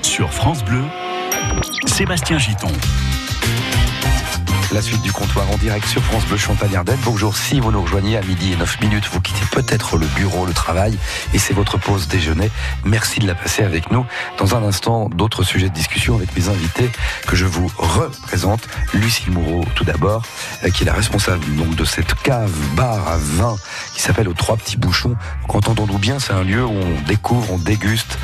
sur France Bleu, Sébastien Giton. La suite du comptoir en direct sur France Bleu Champagne Ardenne. Bonjour, si vous nous rejoignez à midi et 9 minutes, vous quittez peut-être le bureau, le travail, et c'est votre pause déjeuner. Merci de la passer avec nous. Dans un instant, d'autres sujets de discussion avec mes invités que je vous représente. Lucille Moureau, tout d'abord, euh, qui est la responsable donc, de cette cave bar à vin qui s'appelle aux Trois Petits Bouchons. Entendons-nous bien, c'est un lieu où on découvre, on déguste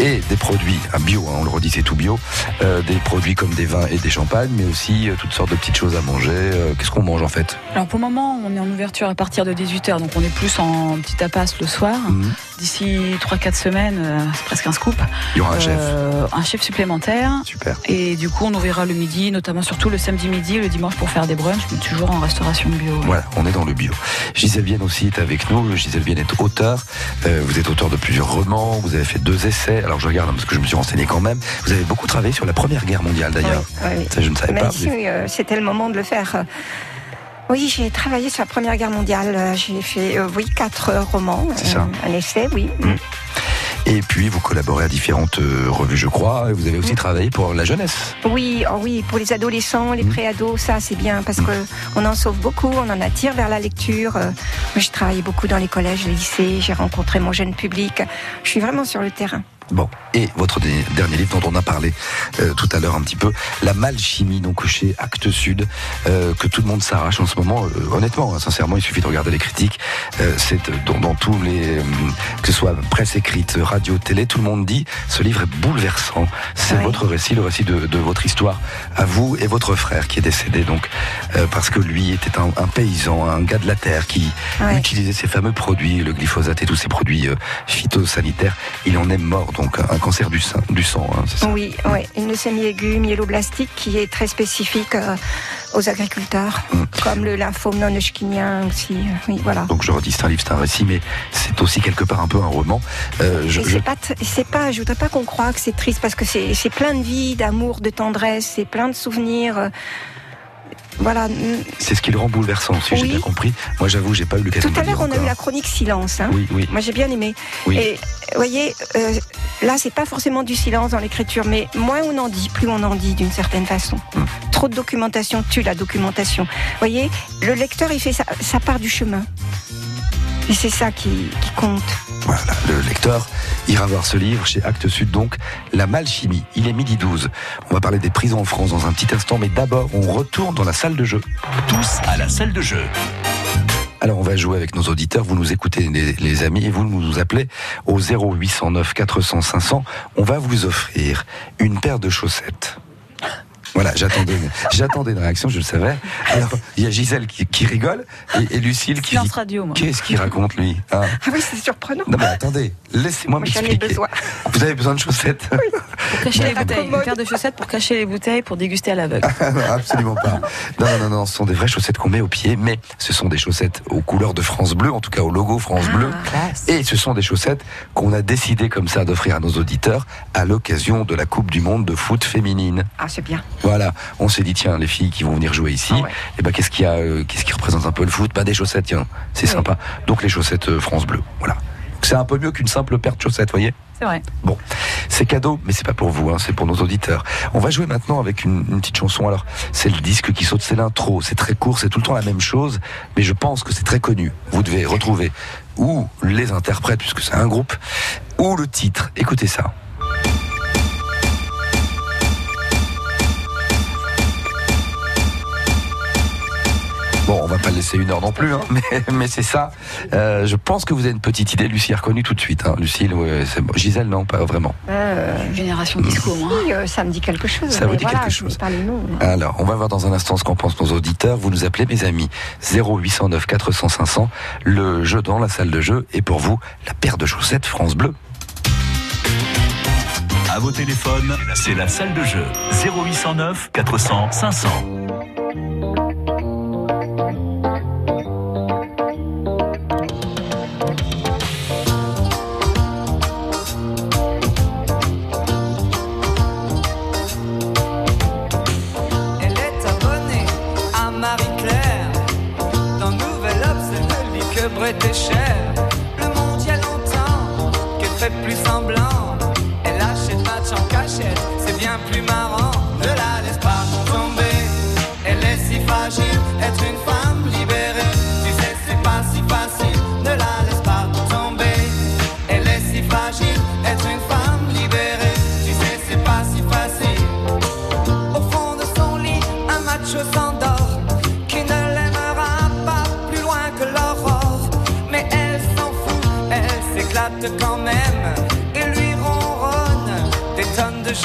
et des produits bio, hein, on le redit, c'est tout bio, euh, des produits comme des vins et des champagnes, mais aussi euh, toutes sortes de petites choses à manger. Euh, Qu'est-ce qu'on mange en fait? Alors pour le moment, on est en ouverture à partir de 18h, donc on est plus en petit tapas le soir. Mhm. D'ici 3-4 semaines, euh, c'est presque un scoop. Il y aura un chef. Euh, un chef supplémentaire. Super. Et du coup, on ouvrira le midi, notamment surtout le samedi midi, le dimanche pour faire des brunchs, mais toujours en restauration bio. Voilà, on est dans le bio. Gisèle Vienne aussi est avec nous. Gisèle Vienne est auteur. Euh, vous êtes auteur de plusieurs romans. Vous avez fait deux essais. Alors je regarde hein, parce que je me suis renseigné quand même. Vous avez beaucoup travaillé sur la Première Guerre mondiale d'ailleurs. Oui, oui. Ça, je ne savais Mais pas. si, euh, c'était le moment de le faire. Oui, j'ai travaillé sur la Première Guerre mondiale. Euh, J'ai fait, euh, oui, quatre euh, romans. C'est ça. Un essai, oui. Mm. Et puis vous collaborez à différentes revues, je crois. Et vous avez aussi travaillé pour la jeunesse. Oui, oh oui, pour les adolescents, les Mm. préados, ça c'est bien parce que on en sauve beaucoup, on en attire vers la lecture. Moi, j'ai travaillé beaucoup dans les collèges, les lycées, j'ai rencontré mon jeune public. Je suis vraiment sur le terrain. Bon, et votre dernier livre dont on a parlé euh, tout à l'heure un petit peu, La malchimie, donc chez Actes Sud, euh, que tout le monde s'arrache en ce moment. Euh, honnêtement, hein, sincèrement, il suffit de regarder les critiques. Euh, c'est euh, dans, dans tous les, euh, que ce soit presse écrite, radio, télé, tout le monde dit ce livre est bouleversant. C'est Oui. votre récit, le récit de, de votre histoire à vous et votre frère qui est décédé donc euh, parce que lui était un, un paysan, un gars de la terre qui utilisait ces fameux produits, le glyphosate et tous ces produits euh, phytosanitaires. Il en est mort, donc un cancer du, sein, du sang, hein, c'est ça Oui, oui, une leucémie aiguë myéloblastique qui est très spécifique euh, aux agriculteurs, Mm. comme le lymphome non hodgkinien aussi. euh, Oui, voilà. Donc je redis, c'est un livre, c'est un récit, mais c'est aussi quelque part un peu un roman. Euh, je, c'est pas, t- c'est pas, je voudrais pas qu'on croie que c'est triste parce que c'est plein de vie, d'amour, de tendresse, c'est plein de souvenirs. Voilà. c'est ce qui le rend bouleversant, si j'ai bien compris. Moi, j'avoue, j'ai pas eu l'occasion Tout de à le l'heure, on a eu la chronique silence. hein. Oui, oui, Moi, j'ai bien aimé. oui. Et vous voyez, euh, là, c'est pas forcément du silence dans l'écriture, mais moins on en dit, plus on en dit d'une certaine façon. Hmm. Trop de documentation tue la documentation. Vous voyez, le lecteur, il fait sa, sa part du chemin. Et c'est ça qui, qui compte. Voilà, le lecteur ira voir ce livre chez Actes Sud, donc La Malchimie. Il est midi 12. On va parler des prisons en France dans un petit instant, mais d'abord, on retourne dans la salle de jeu. Tous à la salle de jeu. Alors on va jouer avec nos auditeurs, vous nous écoutez les, les amis et vous nous appelez au 0809 400 500. On va vous offrir une paire de chaussettes. Voilà, j'attendais, j'attendais une réaction, je le savais. Alors, il y a Gisèle qui, qui rigole et, et Lucille qui Silence radio, moi. Qu'est-ce qu'il raconte lui hein Ah oui, c'est surprenant. Non mais attendez, laissez-moi Moi, j'en ai m'expliquer. besoin. Vous avez besoin de chaussettes Pour cacher les bouteilles. Une paire de chaussettes pour cacher les bouteilles, pour déguster à l'aveugle. Non, Absolument pas. Non, non, non, non, ce sont des vraies chaussettes qu'on met au pied, mais ce sont des chaussettes aux couleurs de France Bleu, en tout cas au logo France Bleu. classe. Et ce sont des chaussettes qu'on a décidé comme ça d'offrir à nos auditeurs à l'occasion de la Coupe du Monde de foot féminine. Ah, c'est bien. Voilà, on s'est dit tiens les filles qui vont venir jouer ici, Ah ouais. et ben qu'est-ce qu'il y a, euh, qu'est-ce qui représente un peu le foot? Bah des chaussettes, tiens, c'est Oui. sympa. Donc les chaussettes euh, France Bleu, voilà. C'est un peu mieux qu'une simple paire de chaussettes, voyez? C'est vrai. Bon, c'est cadeau, mais c'est pas pour vous, hein, c'est pour nos auditeurs. On va jouer maintenant avec une, une petite chanson. Alors, c'est le disque qui saute, c'est l'intro, c'est très court, c'est tout le temps la même chose, mais je pense que c'est très connu. Vous devez retrouver ou les interprètes, puisque c'est un groupe, ou le titre. Écoutez ça. Bon, on va pas le laisser une heure non plus, hein, mais, mais c'est ça. Euh, je pense que vous avez une petite idée. Lucie a reconnu tout de suite. Hein. Lucille, ouais, c'est bon. Gisèle, non, pas vraiment. Euh, Génération disco, moi. oui, euh, ça me dit quelque chose. Ça vous dit voilà, quelque chose. Pas les noms. Alors, on va voir dans un instant ce qu'en pensent nos auditeurs. Vous nous appelez, mes amis, 0809 400 500. Le jeu dans la salle de jeu et pour vous, la paire de chaussettes France Bleu. À vos téléphones, c'est la salle de jeu. 0809 400 500.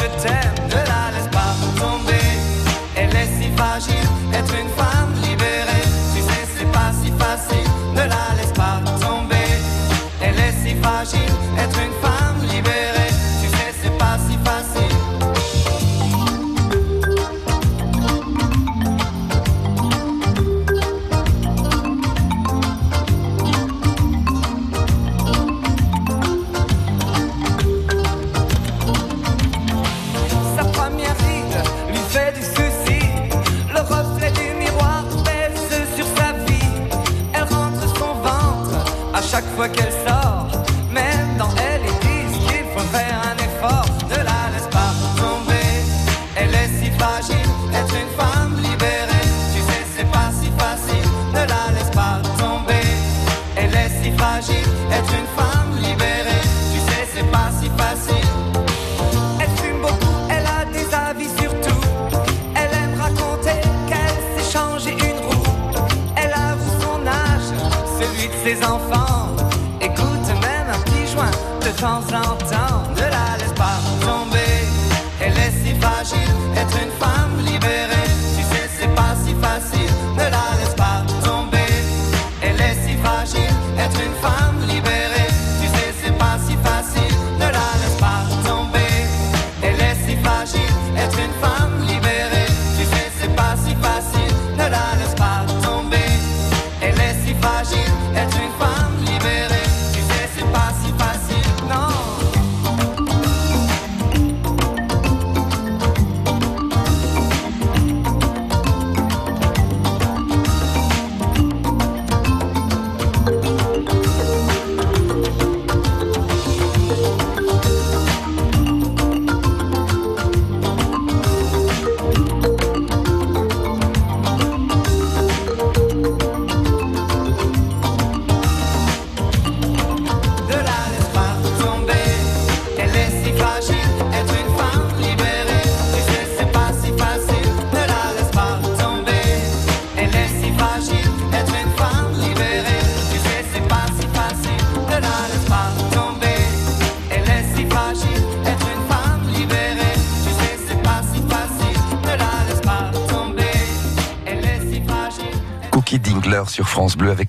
Ne la laisse pas tomber, elle est si fragile, être une femme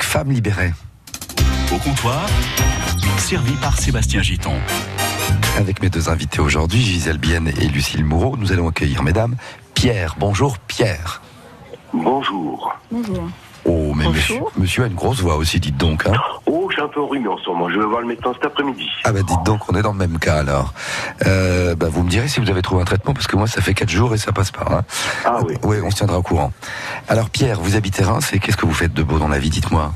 France Bleu avec Femme libérée. Au comptoir, servi par Sébastien Giton. Avec mes deux invités aujourd'hui, Gisèle Bienne et Lucille Moureau, nous allons accueillir mesdames. Pierre, bonjour Pierre. Bonjour. Bonjour. Oh, mais Bonjour. monsieur, monsieur a une grosse voix aussi, dites donc. Hein. Oh, j'ai un peu enrhumé en ce moment. Je vais voir le médecin cet après-midi. Ah bah dites donc, on est dans le même cas alors. Euh, bah, vous me direz si vous avez trouvé un traitement, parce que moi ça fait quatre jours et ça passe pas. Hein. Ah oui. Oui, on se tiendra au courant. Alors Pierre, vous habitez Reims et qu'est-ce que vous faites de beau dans la vie, dites-moi?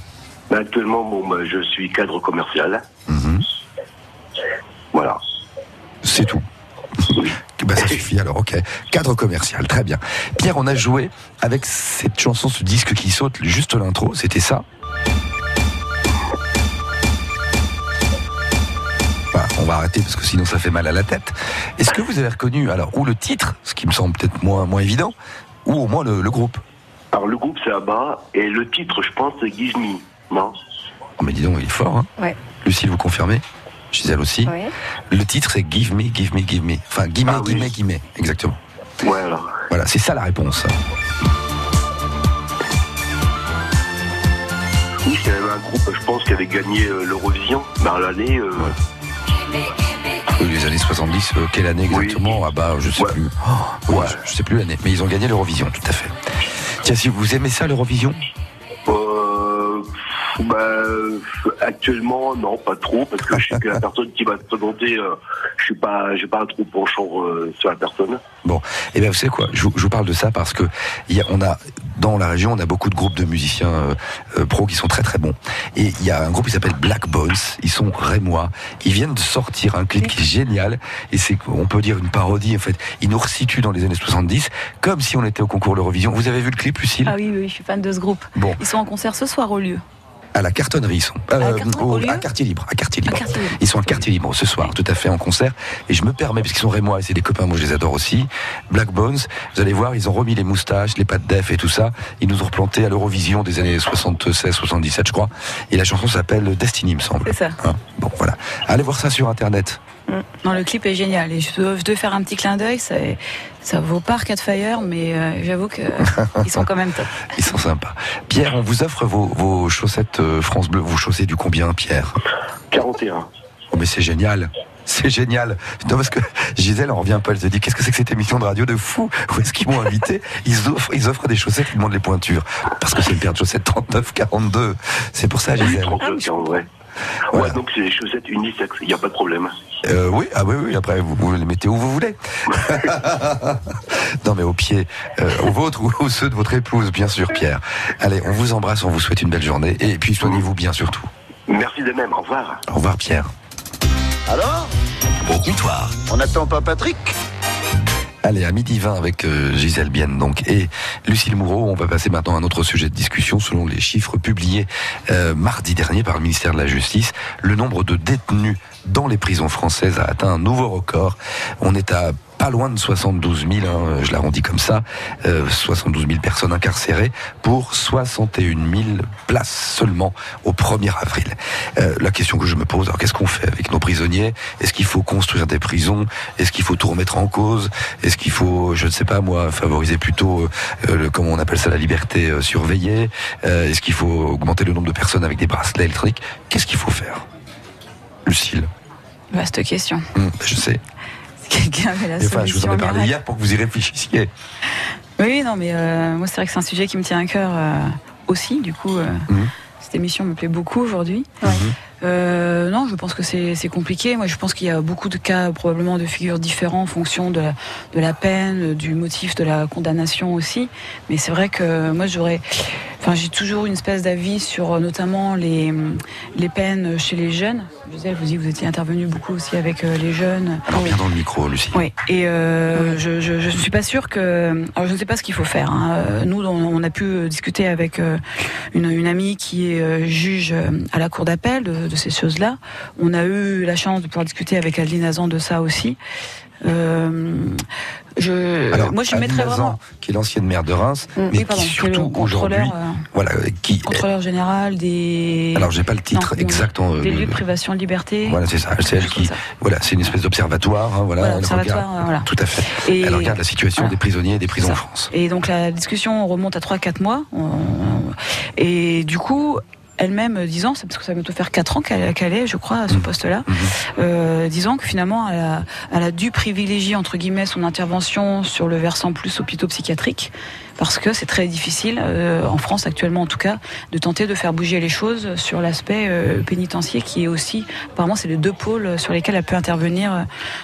Ben, actuellement, bon, ben, je suis cadre commercial. Mhm. Voilà. C'est tout. Bah, ça suffit alors, ok. Cadre commercial, très bien. Pierre, on a joué avec cette chanson, ce disque qui saute, juste l'intro, c'était ça? On va arrêter parce que sinon ça fait mal à la tête. Est-ce que vous avez reconnu, alors, ou le titre, ce qui me semble peut-être moins, moins évident, ou au moins le, le groupe? Alors, le groupe, c'est Abba. Et le titre, je pense, c'est Give Me. Non? Oh, mais dis donc, il est fort, hein Ouais. Lucille, vous confirmez? Gisèle aussi Ouais. Le titre, c'est Give Me, Give Me, Give Me. Enfin, Give Me, Ah oui. Give Me, Give Me. Exactement. Ouais, alors. Voilà, c'est ça la réponse. Oui, c'est un groupe, je pense, qui avait gagné euh, l'Eurovision. Ben, l'année. euh, les années 70, euh, quelle année Oui. exactement Ah bah, je sais Ouais. plus. Oh, oui, Ouais. je, je sais plus l'année, mais ils ont gagné l'Eurovision, tout à fait. Tiens, si vous aimez ça, l'Eurovision bah, euh, actuellement, non, pas trop, parce que je sais que la personne qui va se présenter, euh, je suis pas, j'ai pas un trop penchant euh, sur la personne. Eh bien, vous savez quoi je, vous- je vous parle de ça parce que il y a, on a dans la région, on a beaucoup de groupes de musiciens euh, euh, pros qui sont très très bons. Et il y a un groupe qui s'appelle Black Bones. Ils sont rémois. Ils viennent de sortir un clip qui est génial. Et c'est, on peut dire une parodie. En fait, ils nous resituent dans les années 70, comme si on était au concours l'Eurovision. Vous avez vu le clip, Lucille? Ah oui, oui, je suis fan de ce groupe. Bon, Ils sont en concert ce soir au lieu. À la cartonnerie, ils sont. Euh, À au- à quartier libre. À quartier À libre. quartier libre. Ils sont à quartier libre ce soir, tout à fait en concert. Et je me permets, parce qu'ils sont rémois et c'est des copains, moi je les adore aussi. Black Bones, vous allez voir, ils ont remis les moustaches, les pattes d'EF et tout ça. Ils nous ont replanté à l'Eurovision des années 76, 77, je crois. Et la chanson s'appelle Destiny, il me semble. C'est ça. Hein bon. Voilà. Allez voir ça sur internet. Non, le clip est génial. Et je dois, je dois faire un petit clin d'œil. Ça, ça vaut pas Arcade Fire, mais euh, j'avoue que ils sont quand même top. Ils sont sympas. Pierre, on vous offre vos, vos chaussettes euh, France Bleu. Vous chaussez du combien, Pierre? 41. Oh, mais c'est génial. C'est génial. Non, parce que Gisèle en revient pas. Elle se dit Qu'est-ce que c'est que cette émission de radio de fou? Où est-ce qu'ils m'ont invité? Ils offrent, ils offrent des chaussettes, ils demandent les pointures. Parce que c'est une paire de chaussettes 39-42. C'est pour ça, Oui, Gisèle. 32, en vrai. Voilà. Ouais, donc c'est des chaussettes unisexes, il n'y a pas de problème. Euh, oui, ah oui, oui, après vous, vous les mettez où vous voulez. non mais au pied, euh, au vôtre ou aux ceux de votre épouse, bien sûr, Pierre. Allez, on vous embrasse, on vous souhaite une belle journée et puis soignez-vous bien surtout. Merci de même, au revoir. Au revoir Pierre. Alors? Au comptoir. On n'attend pas Patrick? Allez, à midi 20 avec euh, Gisèle Bienne donc et Lucille Moureau, on va passer maintenant à un autre sujet de discussion. Selon les chiffres publiés euh, mardi dernier par le ministère de la Justice, le nombre de détenus dans les prisons françaises a atteint un nouveau record. On est à pas loin de 72 000, hein, je l'arrondis comme ça, euh, 72 000 personnes incarcérées pour 61 000 places seulement au 1er avril. Euh, la question que je me pose, alors qu'est-ce qu'on fait avec nos prisonniers? Est-ce qu'il faut construire des prisons? Est-ce qu'il faut tout remettre en cause? Est-ce qu'il faut, je ne sais pas moi, favoriser plutôt, euh, le, comment on appelle ça, la liberté euh, surveillée? Euh, Est-ce qu'il faut augmenter le nombre de personnes avec des bracelets électriques Qu'est-ce qu'il faut faire? Lucille, Vaste question. Hum, je sais. Si quelqu'un avait la Et Enfin, je vous en ai parlé miracle. hier pour que vous y réfléchissiez. Oui, non, mais euh, moi, c'est vrai que c'est un sujet qui me tient à cœur euh, aussi. Du coup, euh, Mhm. cette émission me plaît beaucoup aujourd'hui. Non, je pense que c'est compliqué. Moi, je pense qu'il y a beaucoup de cas, probablement, de figures différents en fonction de la, de la peine, du motif de la condamnation aussi. Mais c'est vrai que moi, j'aurais. Enfin, j'ai toujours une espèce d'avis sur notamment les, les peines chez les jeunes. Je sais, vous, vous étiez intervenu beaucoup aussi avec euh, les jeunes. Alors bien dans le micro, Lucie. Oui, et euh, je, ne suis pas sûre que. Alors, je ne sais pas ce qu'il faut faire. hein. Euh, Nous, on, on a pu discuter avec euh, une, une amie qui est euh, juge à la cour d'appel de, de ces choses-là. On a eu la chance de pouvoir discuter avec Adeline Azan de ça aussi. Euh, je, Alors, moi, je mettrais vraiment. qui est l'ancienne maire de Reims, Mm, mais oui, pardon, qui surtout contrôleur, aujourd'hui, euh, voilà, qui. contrôleur général des. Alors j'ai pas le titre Non, exact. des lieux de privation de liberté. Voilà, c'est ça. C'est elle qui. Voilà, c'est une espèce d'observatoire. hein, voilà, Voilà, elle regarde- euh, voilà. Tout à fait. Et- Elle regarde la situation des prisonniers et des prisons en France. Et donc la discussion remonte à 3-4 mois. On- Et du coup, elle-même disant, c'est parce que ça va bientôt faire 4 ans qu'elle est, je crois, à ce poste-là, Mhm. euh, disant que finalement, elle a, elle a dû privilégier, entre guillemets, son intervention sur le versant plus hôpitaux psychiatriques, parce que c'est très difficile, euh, en France actuellement en tout cas, de tenter de faire bouger les choses sur l'aspect euh, pénitentiaire, qui est aussi, apparemment, c'est les deux pôles sur lesquels elle peut intervenir euh,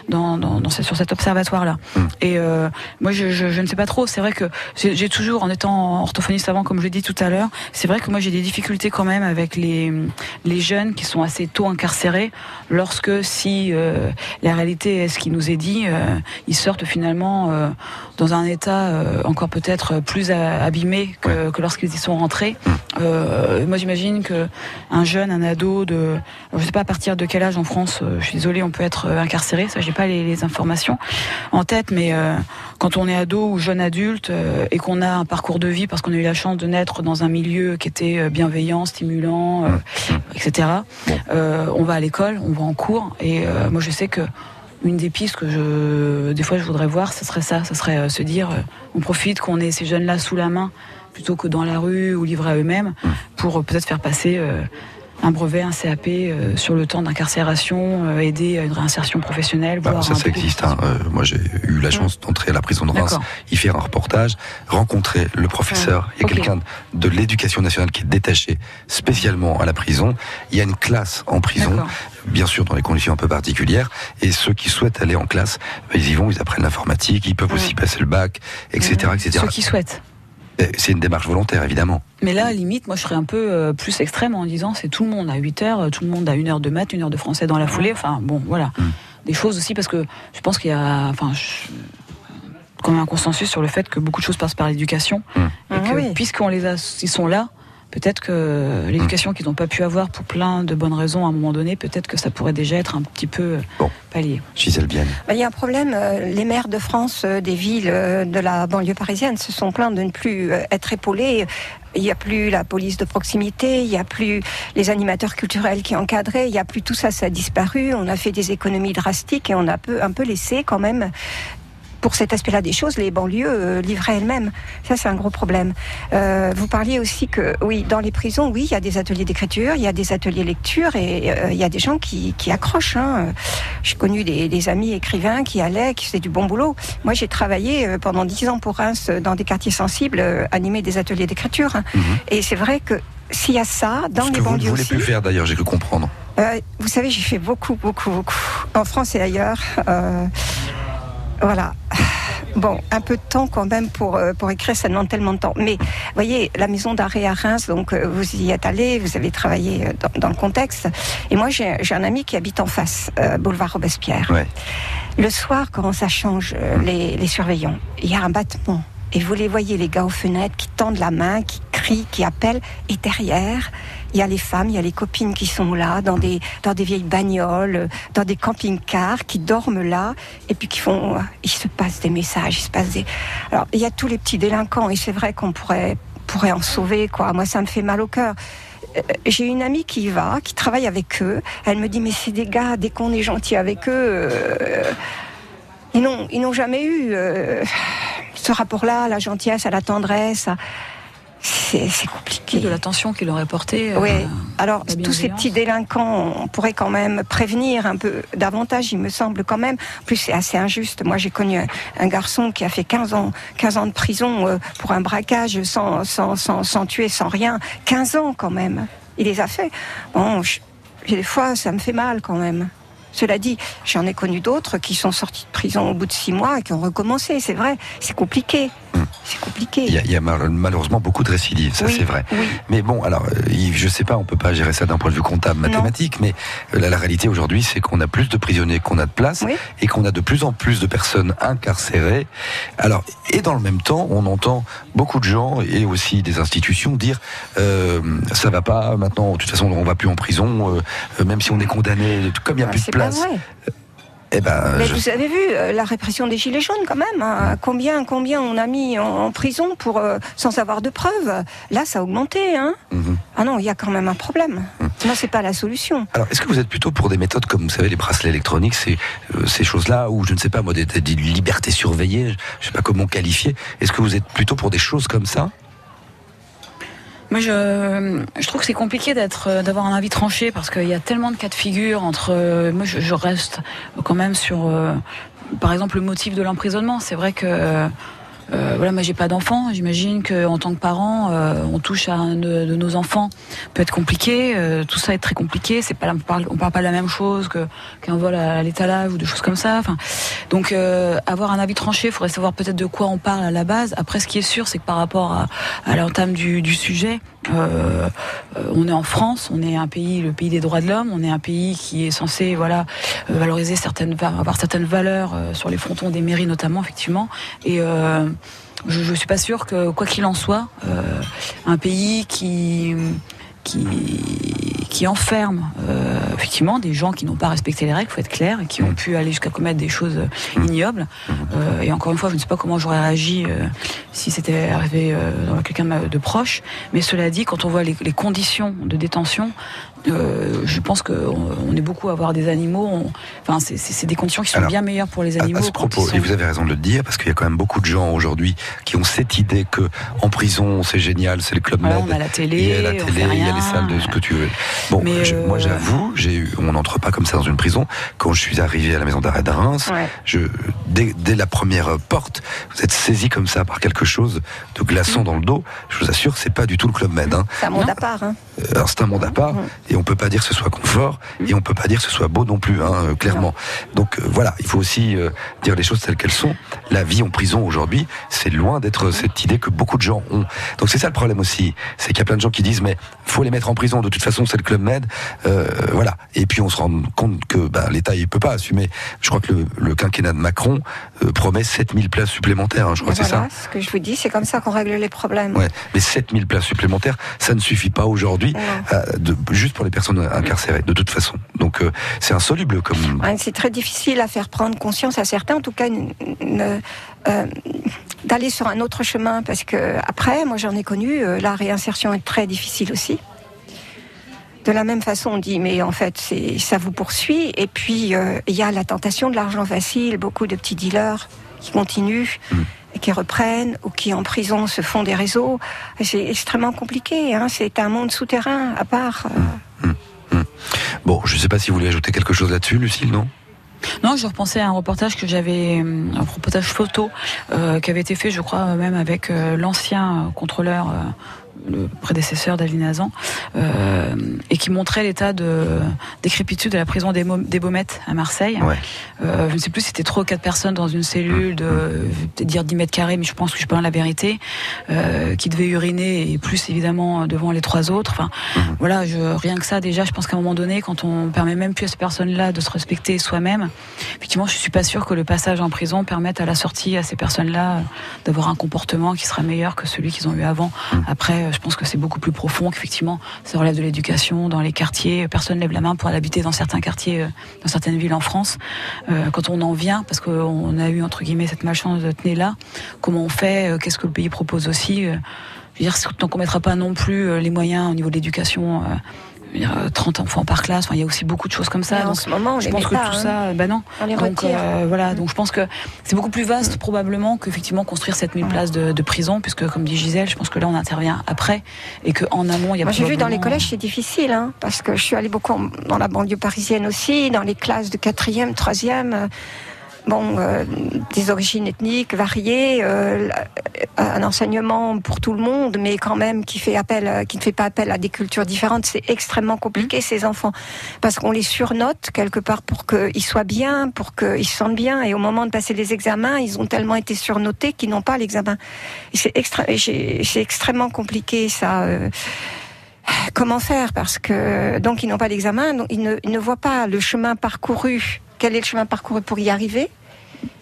dans, dans, dans sur cet observatoire-là. Mm. Et euh, moi, je, je, je ne sais pas trop. C'est vrai que j'ai j'ai toujours, en étant orthophoniste avant, comme je l'ai dit tout à l'heure, c'est vrai que moi j'ai des difficultés quand même avec les les jeunes qui sont assez tôt incarcérés, lorsque si euh, la réalité est ce qui nous est dit, euh, ils sortent finalement euh, dans un état euh, encore peut-être plus abîmé que, que lorsqu'ils y sont rentrés. Euh, moi j'imagine que un jeune, un ado de, je sais pas à partir de quel âge en France, euh, je suis désolée, on peut être incarcéré. Ça, j'ai pas les, les informations en tête, mais euh, quand on est ado ou jeune adulte euh, et qu'on a un parcours de vie parce qu'on a eu la chance de naître dans un milieu qui était bienveillant, stimulant, euh, etc. euh, on va à l'école, on va en cours, et moi je sais que une des pistes que je, des fois, je voudrais voir, ce serait ça, ce serait euh, se dire, euh, on profite qu'on ait ces jeunes-là sous la main plutôt que dans la rue ou livrés à eux-mêmes, pour euh, peut-être faire passer euh, un brevet, un CAP euh, sur le temps d'incarcération, euh, aider à une réinsertion professionnelle. Bah, voire ça, un ça existe. hein. Euh, moi, j'ai eu la chance d'entrer à la prison de Reims, y faire un reportage, rencontrer le professeur. Il y a quelqu'un de l'éducation nationale qui est détaché spécialement à la prison. Il y a une classe en prison, bien sûr dans des conditions un peu particulières. Et ceux qui souhaitent aller en classe, bah, ils y vont, ils apprennent l'informatique, ils peuvent aussi passer le bac, etc., etc. Ceux qui souhaitent. Et C'est une démarche volontaire, évidemment. Mais là, limite, moi, je serais un peu euh, plus extrême en disant c'est tout le monde à 8 heures, euh, tout le monde a une heure de maths, une heure de français dans la foulée. Enfin, bon, voilà. Mm. Des choses aussi parce que je pense qu'il y a, enfin, je- quand même un consensus sur le fait que beaucoup de choses passent par l'éducation Mm. et Ah que oui. puisqu'on les a, ils sont là. Peut-être que l'éducation qu'ils n'ont pas pu avoir pour plein de bonnes raisons à un moment donné, peut-être que ça pourrait déjà être un petit peu Bon. pallié. Gisèle Bienne. Bah, Il y a un problème. euh, Les maires de France, euh, des villes euh, de la banlieue parisienne, se sont plaints de ne plus euh, être épaulés. il n'y a plus la police de proximité, il n'y a plus les animateurs culturels qui encadraient, il n'y a plus tout ça, ça a disparu. On a fait des économies drastiques et on a peu, un peu laissé quand même pour cet aspect-là des choses, les banlieues euh, livraient elles-mêmes. Ça, c'est un gros problème. Euh, vous parliez aussi que, oui, dans les prisons, oui, il y a des ateliers d'écriture, il y a des ateliers lecture et euh, il y a des gens qui, qui accrochent. Hein. J'ai connu des, des, amis écrivains qui allaient, qui faisaient du bon boulot. Moi, j'ai travaillé euh, pendant dix ans pour Reims dans des quartiers sensibles, animer des ateliers d'écriture. Mm -hmm. Et c'est vrai que s'il y a ça dans Ce les que vous ne banlieues voulez aussi, plus faire d'ailleurs, j'ai cru comprendre. euh, vous savez, j'ai fait beaucoup, beaucoup, beaucoup en France et ailleurs. Euh, voilà. Bon, un peu de temps quand même pour, euh, pour écrire, ça demande tellement de temps. Mais vous voyez, la maison d'arrêt à Reims, donc euh, vous y êtes allé, vous avez travaillé euh, dans, dans le contexte. Et moi, j'ai un ami qui habite en face, euh, boulevard Robespierre. Ouais. Le soir, quand ça change, euh, les, les surveillants, il y a un battement. Et vous les voyez, les gars aux fenêtres, qui tendent la main, qui crient, qui appellent. Et derrière, il y a les femmes, il y a les copines qui sont là, dans des, dans des vieilles bagnoles, dans des camping-cars, qui dorment là, et puis qui font, euh, il se passe des messages, il se passe des, alors, il y a tous les petits délinquants, et c'est vrai qu'on pourrait, pourrait en sauver, quoi. Moi, ça me fait mal au cœur. Euh, J'ai une amie qui y va, qui travaille avec eux. Elle me dit, mais c'est des gars, dès qu'on est gentil avec eux, euh, ils n'ont, ils n'ont jamais eu euh, ce rapport-là, la gentillesse, la tendresse. C'est, compliqué. de l'attention qu'il aurait portée. euh, Oui. Alors, tous ces petits délinquants, on pourrait quand même prévenir un peu davantage, il me semble quand même. En plus, c'est assez injuste. Moi, j'ai connu un, un garçon qui a fait 15 ans, 15 ans de prison euh, pour un braquage sans, sans, sans, sans tuer, sans rien. 15 ans quand même. Il les a fait. Bon, je- des fois, ça me fait mal quand même. Cela dit, j'en ai connu d'autres qui sont sortis de prison au bout de six mois et qui ont recommencé. C'est vrai, c'est compliqué. C'est compliqué. Il y a, il y a mal- malheureusement beaucoup de récidives, ça Oui, c'est vrai. oui. Mais bon, alors, euh, je sais pas, on peut pas gérer ça d'un point de vue comptable, Non. mathématique, mais euh, la, la réalité aujourd'hui, c'est qu'on a plus de prisonniers qu'on a de place Oui. et qu'on a de plus en plus de personnes incarcérées. Alors, et dans le même temps, on entend beaucoup de gens et aussi des institutions dire euh, ça va pas, maintenant, de toute façon, on va plus en prison, euh, euh, même si on est condamné, comme il y a Ah, plus de pas place. vrai. Eh ben, Mais je- vous avez vu euh, la répression des gilets jaunes quand même. hein. Combien, combien on a mis en, prison pour euh, sans avoir de preuves? Là, ça a augmenté. Hein Mhm. ah non, il y a quand même un problème. Non, c'est pas la solution. Alors, est-ce que vous êtes plutôt pour des méthodes comme, vous savez, les bracelets électroniques, ces, euh, ces choses-là, ou je ne sais pas, moi, des, des libertés surveillées, je sais pas comment qualifier. Est-ce que vous êtes plutôt pour des choses comme ça? Moi, je, trouve que c'est compliqué d'être, euh, d'avoir un avis tranché parce qu'il y a tellement de cas de figure entre. euh, Moi, je, je reste quand même sur, euh, par exemple, le motif de l'emprisonnement. C'est vrai que. Euh, voilà, moi j'ai pas d'enfants. J'imagine qu'en tant que parent, euh, on touche à un de, nos enfants, peut être compliqué. euh, tout ça est très compliqué. C'est pas, on parle, on parle pas de la même chose que qu'un vol à l'étalage ou des choses comme ça. Enfin, donc euh, avoir un avis tranché, il faudrait savoir peut-être de quoi on parle à la base. Après, ce qui est sûr, c'est que par rapport à, à l'entame du, du sujet, euh, euh, on est en France, on est un pays, le pays des droits de l'homme, on est un pays qui est censé, voilà, valoriser certaines, avoir certaines valeurs euh, sur les frontons des mairies notamment, effectivement. Et euh, je, je suis pas sûre que, quoi qu'il en soit, euh, un pays qui qui, qui enferme euh, effectivement des gens qui n'ont pas respecté les règles, faut être clair, et qui ont pu aller jusqu'à commettre des choses euh, ignobles. Euh, et encore une fois, je ne sais pas comment j'aurais réagi si c'était arrivé dans quelqu'un de, proche. Mais cela dit, quand on voit les, les conditions de détention, euh, je pense qu'on on est beaucoup à avoir des animaux. on- Enfin, c'est- des conditions qui sont Alors, bien meilleures pour les à, animaux. à ce quand propos, sont- et vous avez raison de le dire, parce qu'il y a quand même beaucoup de gens aujourd'hui qui ont cette idée que en prison, c'est génial, c'est le club Voilà, med. on a la télé, il y a la on télé, il y a les salles de ce que tu veux. Bon, Mais, je- moi euh, j'avoue, on n'entre pas comme ça dans une prison. Quand je suis arrivé à la maison d'arrêt de Reims, Ouais. je, dès, dès la première porte, vous êtes saisi comme ça par quelque chose de glaçant dans le dos. Je vous assure, c'est pas du tout le club med. Hein. C'est un monde Non. à part. Hein. Euh, Alors c'est un monde à part et on peut pas dire que ce soit confort et on peut pas dire que ce soit beau non plus, hein, euh, clairement. Donc euh, voilà, il faut aussi euh, dire les choses telles qu'elles sont. La vie en prison aujourd'hui, c'est loin d'être cette idée que beaucoup de gens ont. Donc c'est ça le problème aussi, c'est qu'il y a plein de gens qui disent mais faut les mettre en prison. De toute façon, c'est le club med, euh, voilà. Et puis on se rend compte que bah, l'État il peut pas assumer. Je crois que le, le quinquennat de Macron euh, promet 7000 places supplémentaires. hein, je crois que c'est ça. ce que je vous dis, c'est comme ça qu'on règle les problèmes. Ouais, mais 7000 places supplémentaires, ça ne suffit pas aujourd'hui, euh, de- juste pour les personnes incarcérées, de toute façon. Donc euh, c'est insoluble comme. C'est très difficile à faire prendre conscience à certains, en tout cas, euh, d'aller sur un autre chemin parce que après, moi j'en ai connu, euh, la réinsertion est très difficile aussi. De la même façon, on dit, mais en fait, ça vous poursuit. Et puis, il y a la tentation de l'argent facile, beaucoup de petits dealers qui continuent et qui reprennent ou qui en prison se font des réseaux. C'est extrêmement compliqué. Hein. C'est un monde souterrain à part. euh. Bon, je ne sais pas si vous voulez ajouter quelque chose là-dessus, Lucille, non? Non, je repensais à un reportage que j'avais, euh, un reportage photo euh, qui avait été fait, je crois, même avec euh, l'ancien contrôleur, le prédécesseur d'Ali Nazan, euh, et qui montrait l'état de décrépitude de la prison des, Mo- des Baumettes à Marseille. Ouais. Euh, je ne sais plus si c'était trois ou quatre personnes dans une cellule de, dire 10 mètres carrés, mais je pense que je dire la vérité, euh, qui devait uriner et plus évidemment devant les trois autres. Enfin, voilà, je, rien que ça déjà, je pense qu'à un moment donné, quand on permet même plus à ces personnes-là de se respecter soi-même, effectivement, je suis pas sûre que le passage en prison permette à la sortie à ces personnes-là euh, d'avoir un comportement qui sera meilleur que celui qu'ils ont eu avant. Après, euh, je pense que c'est beaucoup plus profond, qu'effectivement, ça relève de l'éducation dans les quartiers. Personne lève la main pour aller habiter dans certains quartiers, euh, dans certaines villes en France. Euh, quand on en vient, parce qu'on a eu entre guillemets cette malchance d'être né là, comment on fait, euh, qu'est-ce que le pays propose aussi. je veux dire, tant qu'on mettra pas non plus les moyens au niveau de l'éducation. Euh, je veux dire, euh, 30 enfants par classe, enfin, il y a aussi beaucoup de choses comme ça. Mais en donc ce moment, on je les pense met que pas, tout hein. ça, ben non. On les Donc euh, voilà, donc je pense que c'est beaucoup plus vaste probablement qu'effectivement construire 7000 places de, de prison, puisque comme dit Gisèle, je pense que là on intervient après et qu'en amont il y a Moi, j'ai vu dans les collèges, c'est difficile, hein, parce que je suis allée beaucoup dans la banlieue parisienne aussi, dans les classes de quatrième, troisième. Bon, euh, des origines ethniques variées, euh, un enseignement pour tout le monde, mais quand même qui fait appel, euh, qui ne fait pas appel à des cultures différentes, c'est extrêmement compliqué ces enfants, parce qu'on les surnote quelque part pour qu'ils soient bien, pour qu'ils se sentent bien, et au moment de passer les examens, ils ont tellement été surnotés qu'ils n'ont pas l'examen. C'est extra- extrêmement compliqué ça. euh, comment faire? Parce que donc ils n'ont pas d'examen, donc ils ne, ils ne voient pas le chemin parcouru. Quel est le chemin parcouru pour y arriver?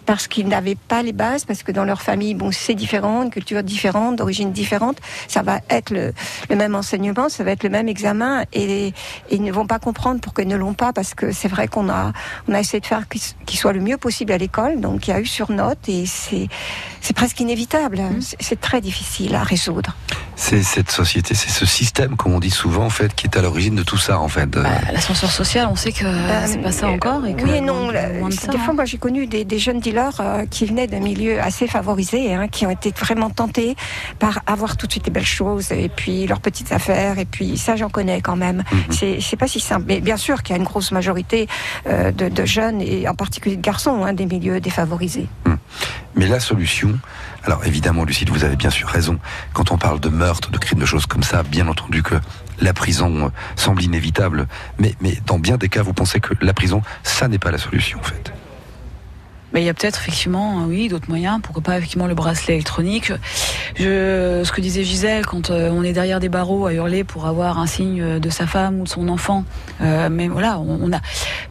Parce qu'ils n'avaient pas les bases, parce que dans leur famille, bon, c'est différent, une culture différente, d'origine différente, ça va être le, le même enseignement, ça va être le même examen, et, et ils ne vont pas comprendre pourquoi ils ne l'ont pas, parce que c'est vrai qu'on a, on a essayé de faire qu'ils soient le mieux possible à l'école, donc il y a eu sur note, et c'est, c'est presque inévitable, C'est- c'est très difficile à résoudre. C'est cette société, c'est ce système, comme on dit souvent, en fait, qui est à l'origine de tout ça, en fait. Bah, L'ascenseur social, on sait que c'est pas ça Euh, encore. Et que oui et non. la- ça, des hein. fois, moi, j'ai connu des, des jeunes dealers euh, qui venaient d'un milieu assez favorisé, hein, qui ont été vraiment tentés par avoir tout de suite des belles choses et puis leurs petites affaires. Et puis ça, j'en connais quand même. Mhm. C'est c'est pas si simple. Mais bien sûr qu'il y a une grosse majorité euh, de, de jeunes et en particulier de garçons hein, des milieux défavorisés. Mais la solution, alors évidemment, Lucide, vous avez bien sûr raison. Quand on parle de meurtre, de crimes, de choses comme ça, bien entendu que la prison euh, semble inévitable. Mais, mais dans bien des cas, vous pensez que la prison, ça n'est pas la solution, en fait. Mais il y a peut-être effectivement, euh, oui, d'autres moyens. Pourquoi pas effectivement le bracelet électronique. Ce que disait Gisèle, quand euh, on est derrière des barreaux à hurler pour avoir un signe euh, de sa femme ou de son enfant, mais voilà, on, a,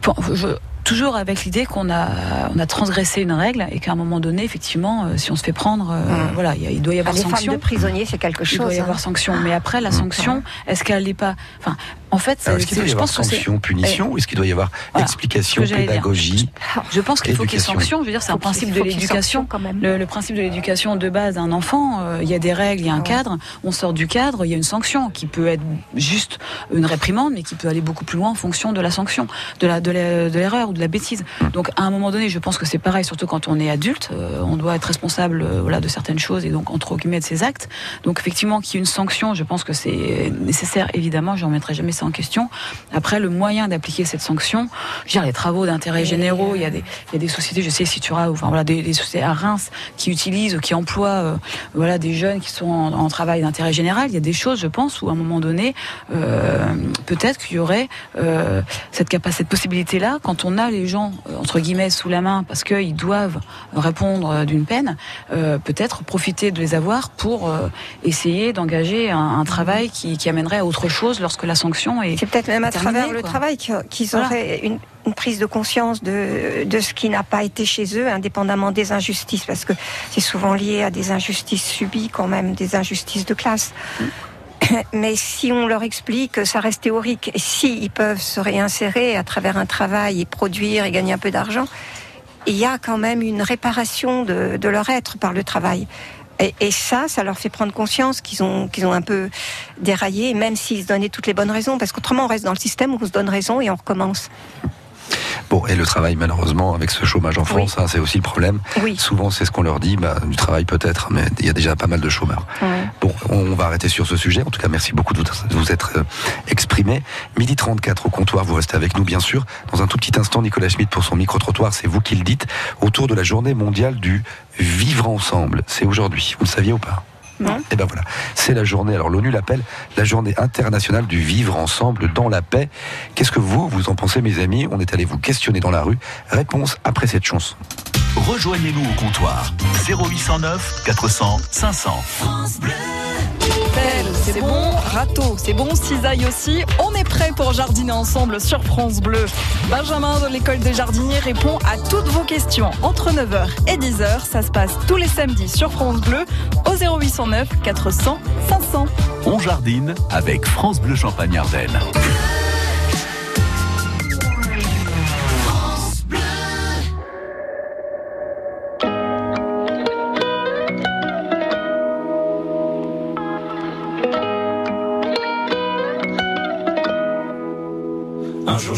enfin, je- toujours avec l'idée qu'on a, on a transgressé une règle et qu'à un moment donné, effectivement, euh, si on se fait prendre, euh, Mm. voilà, il doit y avoir les femmes sanction. de prisonniers, c'est quelque Il doit chose. y hein. avoir sanction. Mais après, la sanction, est-ce qu'elle n'est pas, enfin, en fait, Alors, c'est- est-ce qu'il doit y je avoir sanction, punition, ou est-ce qu'il doit y avoir Voilà, explication, pédagogie Je pense qu'il faut qu'il y ait sanction. Je veux dire, c'est un principe de l'éducation. quand même. Le, le principe de l'éducation de base d'un enfant, euh, il y a des règles, il y a un Ouais. cadre. On sort du cadre, il y a une sanction qui peut être juste une réprimande, mais qui peut aller beaucoup plus loin en fonction de la sanction, de la de la- de l'erreur ou de la bêtise. Donc, à un moment donné, je pense que c'est pareil, surtout quand on est adulte, euh, on doit être responsable, euh, voilà, de certaines choses et donc entre guillemets de ses actes. Donc, effectivement, qu'il y ait une sanction, je pense que c'est nécessaire. Évidemment, je ne remettrai jamais ça en question. Après, le moyen d'appliquer cette sanction, je veux dire, les travaux d'intérêt généraux, il y a des, il y a des sociétés, je sais, Citura, enfin voilà, des, des sociétés à Reims qui utilisent, ou qui emploient, euh, voilà, des jeunes qui sont en, en travail d'intérêt général. Il y a des choses, je pense, où à un moment donné, euh, peut-être qu'il y aurait euh, cette capacité, cette possibilité-là, quand on a les gens euh, entre guillemets sous la main, parce qu'ils doivent répondre euh, d'une peine, euh, peut-être profiter de les avoir pour euh, essayer d'engager un, un travail qui, qui amènerait à autre chose lorsque la sanction est C'est peut-être même à travers le travail qu'ils Voilà. auraient une, une prise de conscience de, de ce qui n'a pas été chez eux, indépendamment des injustices, parce que c'est souvent lié à des injustices subies quand même, des injustices de classe. Mais si on leur explique que ça reste théorique, et si ils peuvent se réinsérer à travers un travail et produire et gagner un peu d'argent, il y a quand même une réparation de, de leur être par le travail. Et, et ça, ça leur fait prendre conscience qu'ils ont, qu'ils ont un peu déraillé, même s'ils se donnaient toutes les bonnes raisons, parce qu'autrement on reste dans le système où on se donne raison et on recommence. Bon, et le travail, malheureusement, avec ce chômage en France, hein, c'est aussi le problème. Oui. Souvent, c'est ce qu'on leur dit, bah, du travail peut-être, mais il y a déjà pas mal de chômeurs. Bon, on va arrêter sur ce sujet. En tout cas, merci beaucoup de vous- de vous être euh, exprimé. Midi 34 au comptoir, vous restez avec nous, bien sûr. Dans un tout petit instant, Nicolas Schmitt pour son micro-trottoir, c'est vous qui le dites, autour de la journée mondiale du vivre ensemble. C'est aujourd'hui. Vous le saviez ou pas? Non. Et ben voilà, c'est la journée. Alors l'ONU l'appelle la journée internationale du vivre ensemble dans la paix. Qu'est-ce que vous, vous en pensez, mes amis? On est allé vous questionner dans la rue. Réponse après cette chanson. Rejoignez-nous au comptoir 0809 400 500. Pelle, c'est bon. Râteau, c'est bon. Cisaille aussi. On est prêt pour jardiner ensemble sur France Bleu. Benjamin de l'école des jardiniers répond à toutes vos questions entre 9h et 10h. Ça se passe tous les samedis sur France Bleu au 0809 400 500. On jardine avec France Bleu Champagne Ardenne.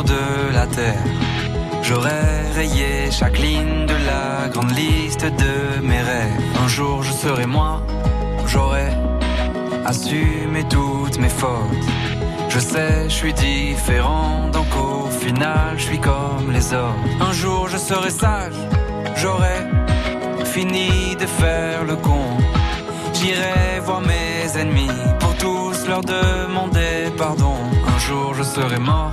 de la terre. J'aurai rayé chaque ligne de la grande liste de mes rêves. Un jour je serai moi, j'aurai assumé toutes mes fautes. Je sais, je suis différent, donc au final je suis comme les autres. Un jour je serai sage, j'aurai fini de faire le con. J'irai voir mes ennemis pour tous leur demander pardon. Un jour je serai mort,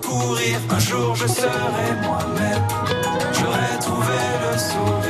courir. Un jour je serai moi-même. J'aurai trouvé le sourire.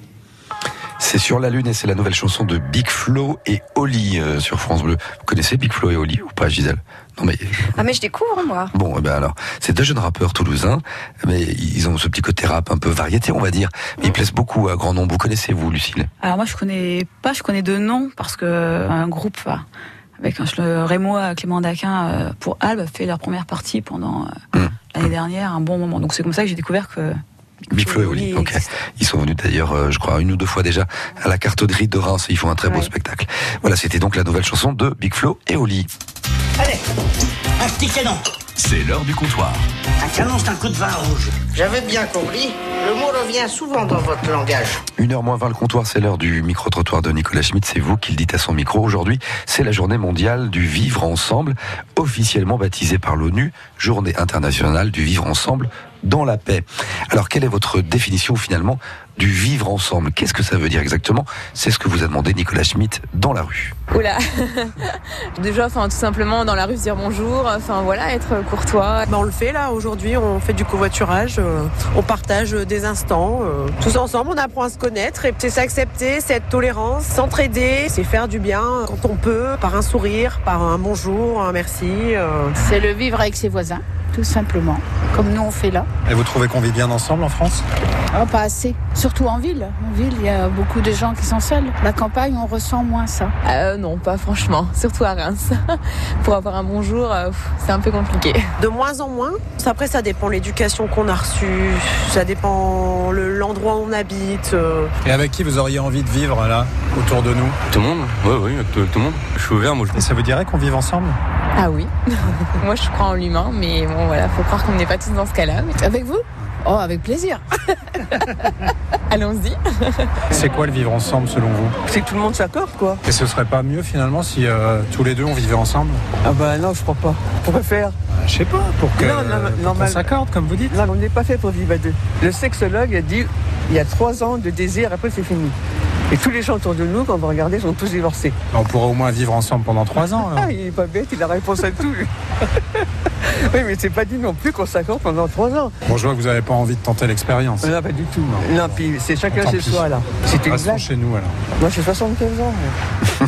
C'est sur la Lune et c'est la nouvelle chanson de Big Flo et Oli euh, sur France Bleu. Vous connaissez Big Flo et Oli ou pas, Gisèle? Non mais Ah mais je découvre moi. bon, eh ben alors, c'est deux jeunes rappeurs toulousains, mais ils ont ce petit côté rap un peu variété, on va dire. Mais ils plaisent beaucoup à grand nombre. Vous connaissez vous, Lucille? Alors moi je connais pas, je connais deux noms parce que un groupe enfin, avec un- le Rémois, Clément Daquin euh, pour Albe fait leur première partie pendant euh, Hmm. l'année dernière, un bon moment. Donc c'est comme ça que j'ai découvert que Big Flo et Oli, ok. existe. Ils sont venus d'ailleurs, euh, je crois, une ou deux fois déjà à la cartonnerie de Reims. Ils font un très beau spectacle. Voilà, c'était donc la nouvelle chanson de Big Flo et Oli. Allez, un petit canon. C'est l'heure du comptoir. Un canon, c'est un coup de vin rouge. J'avais bien compris. Le mot revient souvent dans votre langage. Une heure moins 20 le comptoir, c'est l'heure du micro-trottoir de Nicolas Schmitt. C'est vous qui le dites à son micro. Aujourd'hui, c'est la journée mondiale du vivre ensemble, officiellement baptisée par l'ONU, journée internationale du vivre ensemble dans la paix. Alors, quelle est votre définition finalement du vivre ensemble? Qu'est-ce que ça veut dire exactement? C'est ce que vous a demandé Nicolas Schmitt dans la rue. Oula Déjà, enfin, tout simplement dans la rue se dire bonjour, enfin voilà, être courtois. Ben, on le fait là aujourd'hui, on fait du covoiturage, euh, on partage des instants. euh, tous ensemble, on apprend à se connaître et c'est s'accepter, c'est être tolérance, s'entraider, c'est faire du bien quand on peut, par un sourire, par un bonjour, un merci. euh. C'est le vivre avec ses voisins, tout simplement, comme nous on fait là. Et vous trouvez qu'on vit bien ensemble en France? Ah, pas assez, surtout en ville. En ville, il y a beaucoup de gens qui sont seuls. La campagne, on ressent moins ça. Euh, non, pas franchement, surtout à Reims. Pour avoir un bonjour, euh, pff, c'est un peu compliqué. De moins en moins. Après, ça dépend l'éducation qu'on a reçue, ça dépend le- l'endroit où on habite. euh. Et avec qui vous auriez envie de vivre là, autour de nous? Tout le monde Oui, oui, avec tout, tout le monde. Je suis ouvert, moi. Je... Et ça vous dirait qu'on vive ensemble? Ah oui Moi, je crois en l'humain, mais bon, voilà, faut croire qu'on n'est pas tous dans ce cas-là. Avec vous Oh, avec plaisir. Allons-y. C'est quoi le vivre ensemble selon vous? C'est que tout le monde s'accorde, quoi. Et ce serait pas mieux finalement si euh, tous les deux on vivait ensemble? Ah bah non, je crois pas. Peut faire. Euh, Je sais pas, pour que Non, non, normal. s'accorde comme vous dites. Non, on n'est pas fait pour vivre à deux. Le sexologue a dit il y a trois ans de désir, après c'est fini. Et tous les gens autour de nous, quand on regarde, sont tous divorcés. On pourrait au moins vivre ensemble pendant trois ans. Ah, il est pas bête, il a la réponse à tout. oui, mais c'est pas dit non plus qu'on s'accorde pendant trois ans. Bon, je vois que vous n'avez pas envie de tenter l'expérience. Non, pas du tout. Non, puis c'est chacun chez soi, là. C'était une blague. chez nous alors. Moi, j'ai 75 ans.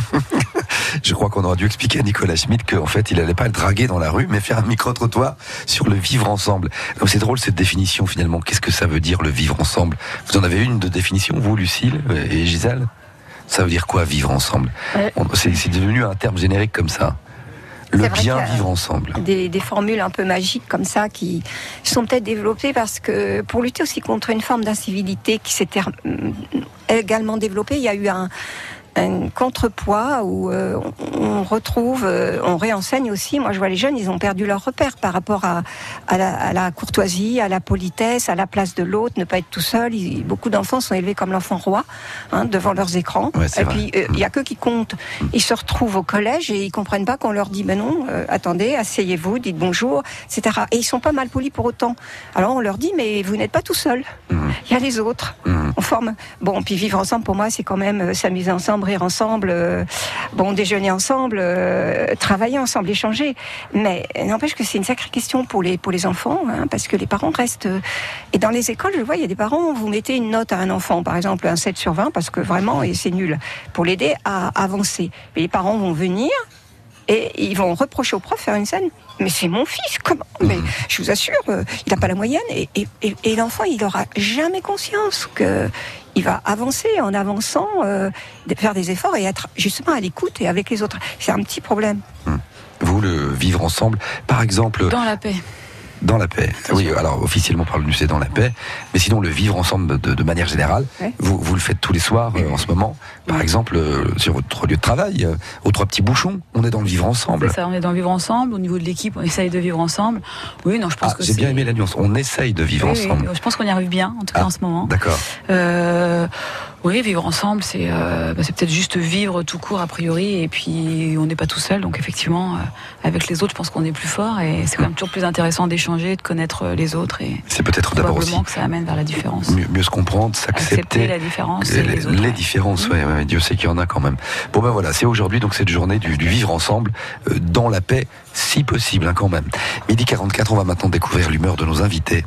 Je crois qu'on aurait dû expliquer à Nicolas Schmitt qu'en fait, il allait pas le draguer dans la rue, mais faire un micro-trottoir sur le vivre ensemble. Donc, C'est drôle cette définition finalement. Qu'est-ce que ça veut dire le vivre ensemble? Vous en avez une de définition, vous, Lucille euh, et Gisèle? Ça veut dire quoi vivre ensemble? Euh, C'est c'est devenu un terme générique comme ça. Le vrai bien vivre ensemble. des, des formules un peu magiques comme ça qui sont peut-être développées parce que pour lutter aussi contre une forme d'incivilité qui s'était également développée, il y a eu un, un contrepoids où euh, on retrouve, euh, on réenseigne aussi. Moi, je vois les jeunes, ils ont perdu leur repère par rapport à, à, la, à la courtoisie, à la politesse, à la place de l'autre, ne pas être tout seul. Ils- beaucoup d'enfants sont élevés comme l'enfant roi hein, devant leurs écrans. Ouais, Et vrai. puis, euh, il y a que qui comptent. Ils se retrouvent au collège et ils comprennent pas qu'on leur dit, ben non, euh, attendez, asseyez-vous, dites bonjour, etc. Et ils sont pas mal polis pour autant. Alors on leur dit, mais vous n'êtes pas tout seul. Il y a les autres. On forme. Bon, puis vivre ensemble, pour moi, c'est quand même euh, s'amuser ensemble, rire ensemble, euh, bon, déjeuner ensemble, euh, travailler ensemble, échanger. Mais n'empêche que c'est une sacrée question pour les pour les enfants, hein, parce que les parents restent. euh, Et dans les écoles, je vois, il y a des parents, vous mettez une note à un enfant, par exemple un 7 sur 20, parce que vraiment, et c'est nul, pour l'aider à avancer. Mais les parents vont venir et ils vont reprocher au prof faire une scène. Mais c'est mon fils, comment? Mais je vous assure, il n'a pas la moyenne et, et, et- et l'enfant, il n'aura jamais conscience que il va avancer en avançant, euh, faire des efforts et être justement à l'écoute et avec les autres. C'est un petit problème. Vous, le vivre ensemble, par exemple, Dans la paix. Dans la paix. Oui, alors officiellement par l'ONU, c'est dans la paix. Mais sinon, le vivre ensemble de, de manière générale, Ouais. vous, vous le faites tous les soirs euh, en ce moment. Par exemple, euh, sur votre lieu de travail, euh, aux trois petits bouchons, on est dans le vivre ensemble. C'est ça, on est dans le vivre ensemble. Au niveau de l'équipe, on essaye de vivre ensemble. Oui, non, je pense Ah, que j'ai bien aimé la nuance. On essaye de vivre Oui, oui, ensemble. je pense qu'on y arrive bien, en tout cas Ah, en ce moment. D'accord. Oui, vivre ensemble, c'est euh, bah, c'est peut-être juste vivre tout court a priori, et puis on n'est pas tout seul, donc effectivement, euh, avec les autres, je pense qu'on est plus fort, et c'est quand même toujours plus intéressant d'échanger, de connaître euh, les autres, et C'est peut-être d'abord aussi que ça amène vers la différence. mieux, mieux se comprendre, Accepter s'accepter. la différence et les autres. les ouais. différences, ouais, ouais, Dieu sait qu'il y en a quand même. Bon ben voilà, c'est aujourd'hui donc cette journée du, du vivre ensemble euh, dans la paix, si possible hein, quand même. Midi 44, on va maintenant découvrir l'humeur de nos invités.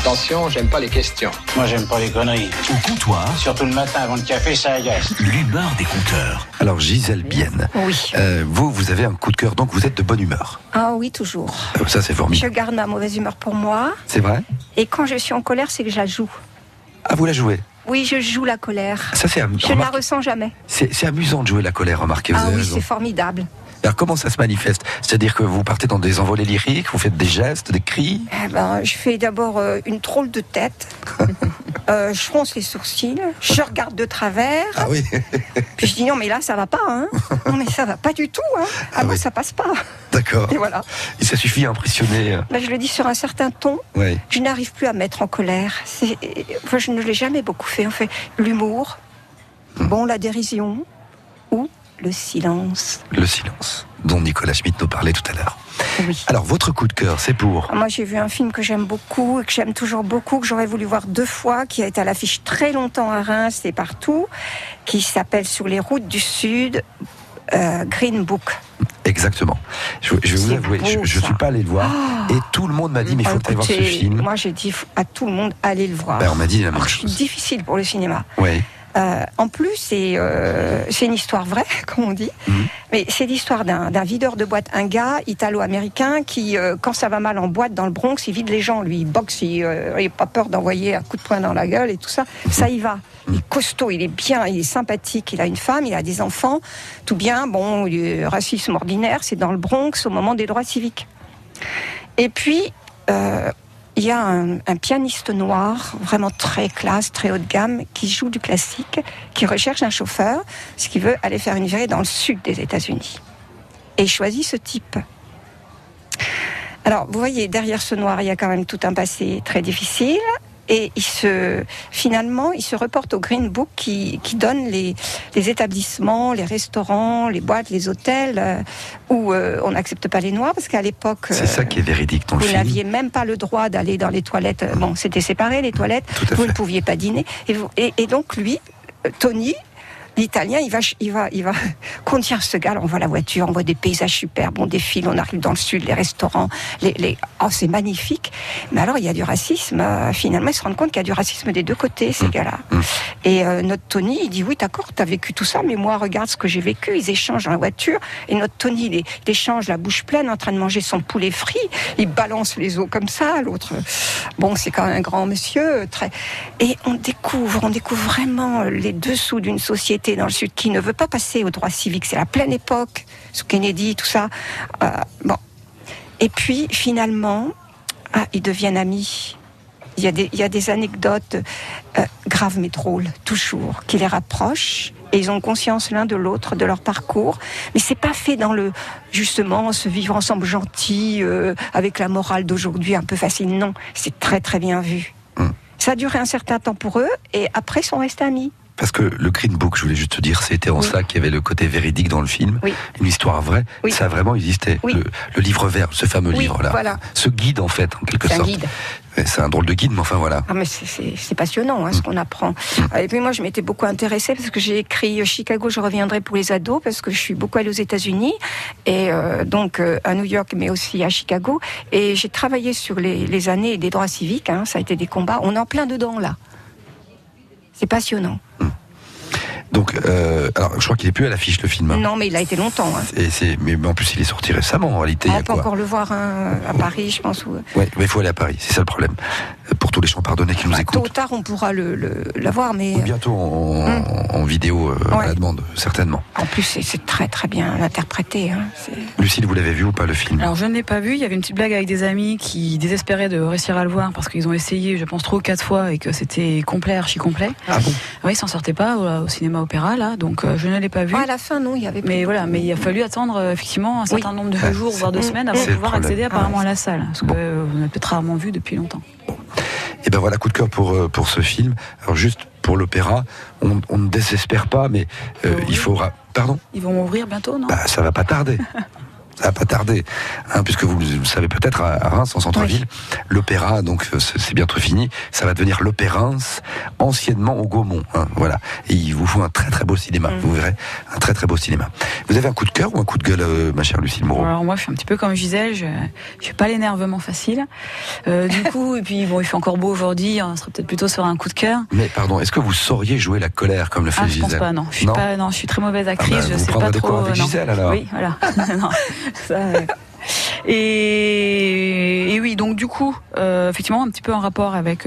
Attention, j'aime pas les questions. Moi, j'aime pas les conneries. Au comptoir, Surtout le matin avant le café, ça agace. l'humeur des compteurs. Alors Gisèle Bienne, Oui. euh, vous, vous avez un coup de cœur, donc vous êtes de bonne humeur. Ah oui, toujours. Euh, Ça, c'est Je formidable. garde ma mauvaise humeur pour moi. C'est vrai? Et quand je suis en colère, c'est que je la joue. Ah, vous la jouez? Oui, je joue la colère. Ça, c'est am- Je ne la ressens jamais. c'est c'est amusant de jouer la colère, remarquez. Vous Ah avez oui, c'est formidable. Alors, comment ça se manifeste? C'est-à-dire que vous partez dans des envolées lyriques, vous faites des gestes, des cris? Eh ben, je fais d'abord euh, une drôle de tête. Euh, je fronce les sourcils. Je regarde de travers. Ah oui Puis je dis non, mais là, ça va pas. Hein. Non, mais ça va pas du tout. Hein. Ah, moi, ça passe pas. D'accord. Et voilà. Et ça suffit à impressionner. Là, je le dis sur un certain ton. Ouais. Je n'arrive plus à me mettre en colère. Enfin, je ne l'ai jamais beaucoup fait. En fait, l'humour, bon, la dérision le silence. Le silence, dont Nicolas Schmitt nous parlait tout à l'heure. Alors, votre coup de cœur, c'est pour Moi, j'ai vu un film que j'aime beaucoup et que j'aime toujours beaucoup, que j'aurais voulu voir deux fois, qui a été à l'affiche très longtemps à Reims et partout, qui s'appelle Sur les routes du Sud, euh, Green Book. Exactement. Je, je vais vous avouer, beau, je ne suis pas allé le voir. Ah. et tout le monde m'a dit, mais il faut ailles voir ce film. Moi, j'ai dit à tout le monde, allez le voir. Ben, on m'a dit la même Alors, chose. difficile pour le cinéma. Oui. Euh, en plus, c'est euh, c'est une histoire vraie, comme on dit. Mhm. Mais c'est l'histoire d'un videur de boîte, un gars italo-américain qui, euh, quand ça va mal en boîte dans le Bronx, il vide les gens. Lui, il boxe, il n'a pas peur d'envoyer un coup de poing dans la gueule et tout ça. Ça y va. Il est costaud, il est bien, il est sympathique, il a une femme, il a des enfants, tout bien. Bon, le racisme ordinaire, c'est dans le Bronx au moment des droits civiques. Et puis, euh, il y a un, pianiste noir, vraiment très classe, très haut de gamme, qui joue du classique, qui recherche un chauffeur, parce qu'il veut aller faire une virée dans le sud des États-Unis. Et il choisit ce type. Alors, vous voyez, derrière ce noir, il y a quand même tout un passé très difficile. Et il se, finalement, il se reporte au Green Book qui, qui donne les, les établissements, les restaurants, les boîtes, les hôtels euh, où euh, on n'accepte pas les noirs parce qu'à l'époque, C'est ça qui est véridique dans vous n'aviez même pas le droit d'aller dans les toilettes. Bon, c'était séparé les toilettes. Vous ne pouviez pas dîner. Et, vous- et- et donc lui, euh, Tony. L'Italien, il va, il va, il va conduire ce gars. On voit la voiture, on voit des paysages superbes, on défile, on arrive dans le sud, les restaurants, les, les... oh, c'est magnifique. Mais alors, il y a du racisme. euh, finalement, ils se rendent compte qu'il y a du racisme des deux côtés, ces gars-là. Et euh, notre Tony, il dit oui, d'accord, t'as vécu tout ça, mais moi, regarde ce que j'ai vécu. Ils échangent dans la voiture, et notre Tony, il, échange la bouche pleine, en train de manger son poulet frit. Il balance les os comme ça. L'autre, bon, c'est quand même un grand monsieur, très. Et on découvre, on découvre vraiment les dessous d'une société dans le sud qui ne veut pas passer au droit civique. C'est la pleine époque, sous Kennedy, tout ça. Euh, bon. Et puis, finalement, ah, ils deviennent amis. Il y a des, il y a des anecdotes euh, graves mais drôles, toujours, qui les rapprochent. Et ils ont conscience l'un de l'autre, de leur parcours. Mais c'est pas fait dans le, justement, se vivre ensemble gentil, euh, avec la morale d'aujourd'hui un peu facile. Non, c'est très très bien vu. Ça a duré un certain temps pour eux, et après, ils sont restés amis. Parce que le Green Book, je voulais juste te dire, c'était en ça qu'il y avait le côté véridique dans le film. Une histoire vraie. Ça a vraiment existé. Le, le livre vert, ce fameux Oui, livre-là. voilà. Ce guide, en fait, en quelque C'est un sorte. guide. C'est un drôle de guide, mais enfin voilà. Ah mais c'est- passionnant hein, ce qu'on apprend. Et puis moi je m'étais beaucoup intéressée parce que j'ai écrit euh, Chicago, je reviendrai pour les ados parce que je suis beaucoup allée aux États-Unis et euh, donc euh, à New York mais aussi à Chicago et j'ai travaillé sur les, les années des droits civiques. hein, ça a été des combats. On est en plein dedans là. C'est passionnant. Donc, euh, alors, je crois qu'il est plus à l'affiche, le film. Non mais il a été longtemps. hein. Et c'est, mais en plus, il est sorti récemment, en réalité. il y On a peut quoi encore le voir hein, à Paris, je pense. Ou... Ouais, mais il faut aller à Paris, c'est ça le problème. Pour tous les champardonnais qui nous Tôt écoutent. ou tard on pourra le, le, la voir mais Ou bientôt en, en vidéo euh, à la demande, certainement. en plus c'est- c'est très très bien interprété. hein. C'est- Lucille, vous l'avez vu ou pas le film? Alors je ne l'ai pas vu, il y avait une petite blague avec des amis qui désespéraient de réussir à le voir parce qu'ils ont essayé, je pense, trois ou quatre fois et que c'était complet, archi complet. Ah bon? Oui, ils s'en sortaient pas au, au cinéma opéra là, donc euh, je ne l'ai pas vu. Ah, à la fin non, il y avait. Mais voilà, mais il a fallu attendre euh, effectivement un certain nombre de Ah, jours, voire de semaines avant de pouvoir accéder apparemment Ah, à la salle, parce que euh, on a peut-être rarement vu depuis longtemps. Et ben voilà, coup de cœur pour, euh, pour ce film. Alors juste pour l'opéra, on, on ne désespère pas, mais euh, il faudra... Pardon? Ils vont ouvrir bientôt, non? Bah, Ça va pas tarder. ça va pas tarder, hein, puisque vous le savez peut-être à Reims, en centre-ville, l'opéra, donc euh, c'est bientôt fini, ça va devenir l'opéra anciennement au Gaumont. hein, voilà. Et il vous faut un très très beau cinéma, Mm. vous verrez, un très très beau cinéma. Vous avez un coup de cœur ou un coup de gueule, euh, ma chère Lucille Moreau? Alors moi, je suis un petit peu comme Gisèle, je n'ai pas l'énervement facile. Euh, du coup, et puis bon, il fait encore beau aujourd'hui, on serait peut-être plutôt sur un coup de cœur. Mais pardon, est-ce que vous sauriez jouer la colère comme le fait Ah, je Gisèle? pense pas, non. Je suis pas, non, je suis très mauvaise actrice. bah, je sais pas de trop. quoi avec non. Gisèle, alors. Oui, voilà. non, euh, et, oui, donc du coup, euh, effectivement, un petit peu en rapport avec.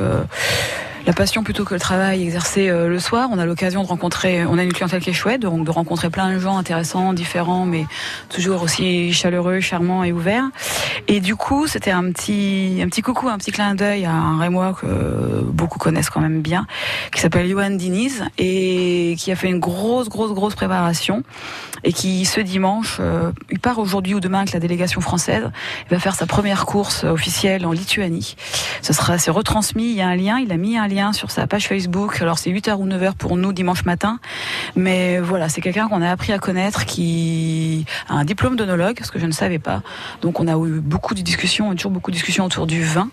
La passion plutôt que le travail exercé euh, le soir. On a l'occasion de rencontrer, on a une clientèle qui est chouette, donc de rencontrer plein de gens intéressants, différents, mais toujours aussi chaleureux, charmants et ouverts. Et du coup, c'était un petit, un petit coucou, un petit clin d'œil à un Rémois que beaucoup connaissent quand même bien, qui s'appelle Johan Diniz et qui a fait une grosse, grosse, grosse préparation et qui ce dimanche, euh, il part aujourd'hui ou demain avec la délégation française, il va faire sa première course officielle en Lituanie. Ce sera, c'est retransmis, il y a un lien, il a mis un lien sur sa page Facebook. Alors c'est 8h ou 9h pour nous dimanche matin, mais voilà, c'est quelqu'un qu'on a appris à connaître qui a un diplôme d'onologue, ce que je ne savais pas. Donc on a eu beaucoup de discussions, toujours beaucoup de discussions autour du vin,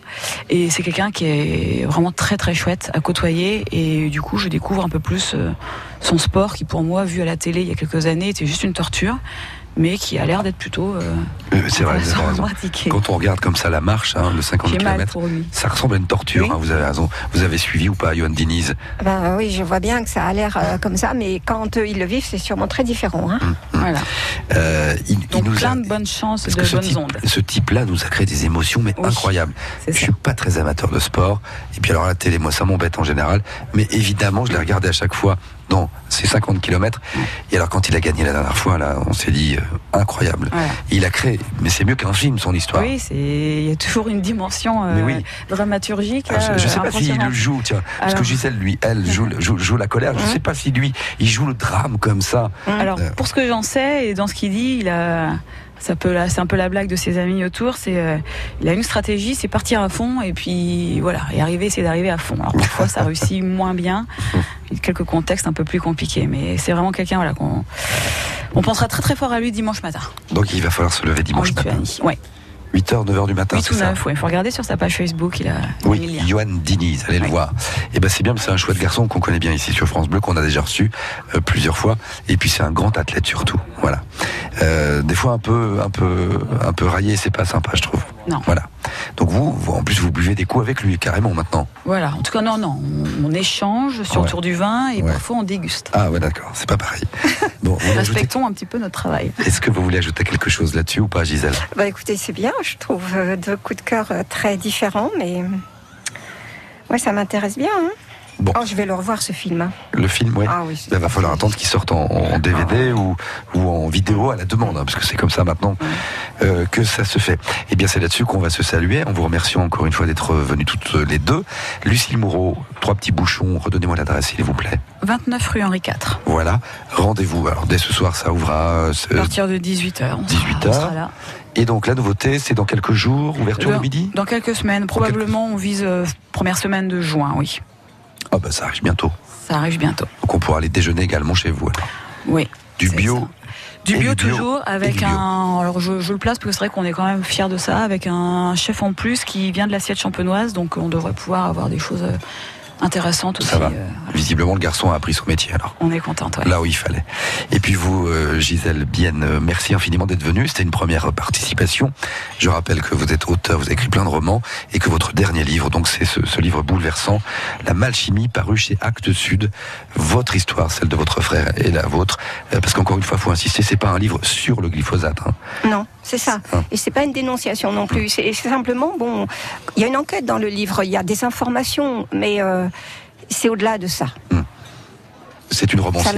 et c'est quelqu'un qui est vraiment très très chouette à côtoyer, et du coup je découvre un peu plus euh, son sport qui pour moi, vu à la télé il y a quelques années, était juste une torture, mais qui a l'air d'être plutôt... euh, Euh, C'est vrai, vous avez raison. Quand on regarde comme ça la marche, hein, le 50 J'ai mal km, ça ressemble à une torture. hein, vous avez raison. Vous avez suivi ou pas, Johan Diniz Ben oui, je vois bien que ça a l'air euh, comme ça, mais quand eux, ils le vivent, c'est sûrement très différent. Hein. Voilà. Euh, il, il Donc nous plein a- de bonnes chances Parce de bonnes type, ondes. ce type-là nous a créé des émotions, mais incroyables. Je suis pas très amateur de sport. Et puis alors la télé, moi, ça m'embête en général. Mais évidemment, je l'ai regardé à chaque fois dans ces 50 km. Et alors quand il a gagné la dernière fois, là, on s'est dit euh, incroyable. Voilà. Il a créé, mais c'est mieux qu'un film, son histoire. Oui, il y a toujours une dimension euh, oui. dramaturgique. Ah, là, je, sais euh, pas s'il impressionnante. le joue, tiens. Parce que Alors- Gisèle, lui, elle, joue, joue, joue la colère. Je sais pas si lui, il joue le drame comme ça. Alors, Euh, pour ce que j'en sais, et dans ce qu'il dit, il a. Ça peut, là, c'est un peu la blague de ses amis autour. C'est, euh, il a une stratégie, c'est partir à fond et puis voilà, et arriver, c'est d'arriver à fond. Alors parfois, ça réussit moins bien. Il y a quelques contextes un peu plus compliqués, mais c'est vraiment quelqu'un, voilà, qu'on, on pensera très très fort à lui dimanche matin. Donc il va falloir se lever dimanche matin. 8h, 9h du matin, 8 c'est ou ça 9, ouais. Il faut regarder sur sa page Facebook. Il a. Oui. Johan Diniz, allez le voir. Et ben c'est bien, c'est un chouette garçon qu'on connaît bien ici sur France Bleu, qu'on a déjà reçu euh, plusieurs fois. Et puis c'est un grand athlète surtout. Voilà. Euh, des fois un peu, un peu, un peu raillé, c'est pas sympa, je trouve. Non. Voilà. Donc vous, vous, en plus, vous buvez des coups avec lui carrément maintenant. Voilà. En tout cas, non, non. On, on échange sur Ouais. autour du vin et Ouais. parfois on déguste. Ah ouais, d'accord, c'est pas pareil. Bon, Respectons un petit peu notre travail. Est-ce que vous voulez ajouter quelque chose là-dessus ou pas, Gisèle? Bah écoutez, c'est bien, je trouve euh, deux coups de cœur euh, très différents, mais ouais, ça m'intéresse bien. hein. Bon. Oh, je vais le revoir ce film. hein. Le film, ouais. Ah oui, Il va falloir attendre qu'il sorte en, en DVD ou, ou en vidéo à la demande, hein, parce que c'est comme ça maintenant euh, que ça se fait. Et bien, c'est là-dessus qu'on va se saluer, en vous remerciant encore une fois d'être venus toutes les deux. Lucille Moreau, trois petits bouchons, redonnez-moi l'adresse, s'il vous plaît. 29 rue Henri IV. Voilà, rendez-vous. Alors, dès ce soir, ça ouvrira euh, À partir de 18h. On, 18 on sera heures. là. Et donc, la nouveauté, c'est dans quelques jours, ouverture le midi? Dans quelques semaines. Probablement, on vise euh, première semaine de juin, oui. Ah, bah, ça arrive bientôt. Ça arrive bientôt. Donc, on pourra aller déjeuner également chez vous. alors. Oui. Du bio. Du bio du bio. toujours, avec bio. un. Alors je, je le place parce que c'est vrai qu'on est quand même fiers de ça, avec un chef en plus qui vient de l'assiette champenoise, donc on devrait pouvoir avoir des choses intéressantes aussi. Ça va. euh, Visiblement, le garçon a appris son métier alors. on est content. ouais. Là où il fallait. Et puis vous, euh, Gisèle Bienne, euh, merci infiniment d'être venue. C'était une première participation. Je rappelle que vous êtes auteur, vous avez écrit plein de romans et que votre dernier livre, donc c'est ce, ce livre bouleversant, La Malchimie, paru chez Actes Sud. Votre histoire, celle de votre frère et la vôtre. Euh, parce qu'encore une fois, faut insister, c'est pas un livre sur le glyphosate. hein. Non, c'est ça. Et c'est pas une dénonciation non plus. C'est c'est simplement, bon, il y a une enquête dans le livre, il y a des informations, mais euh, c'est au-delà de ça. C'est une romancière.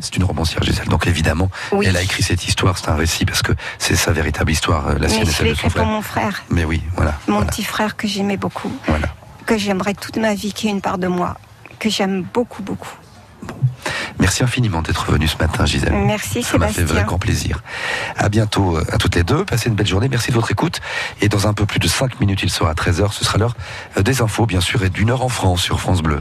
C'est une romancière, Gisèle. Donc évidemment, Oui. elle a écrit cette histoire. C'est un récit parce que c'est sa véritable histoire, euh, la mais sienne et celle de son pour frère. mon frère, Mais oui, voilà. mon voilà. petit frère que j'aimais beaucoup, que j'aimerais toute ma vie, qui est une part de moi, que j'aime beaucoup, beaucoup. Merci infiniment d'être venu ce matin, Gisèle. Merci, Ça m'a fait vrai grand plaisir. À bientôt euh, à toutes les deux. Passez une belle journée. Merci de votre écoute. Et dans un peu plus de 5 minutes, il sera 13h. Ce sera l'heure euh, des infos, bien sûr, et d'une heure en France sur France Bleu.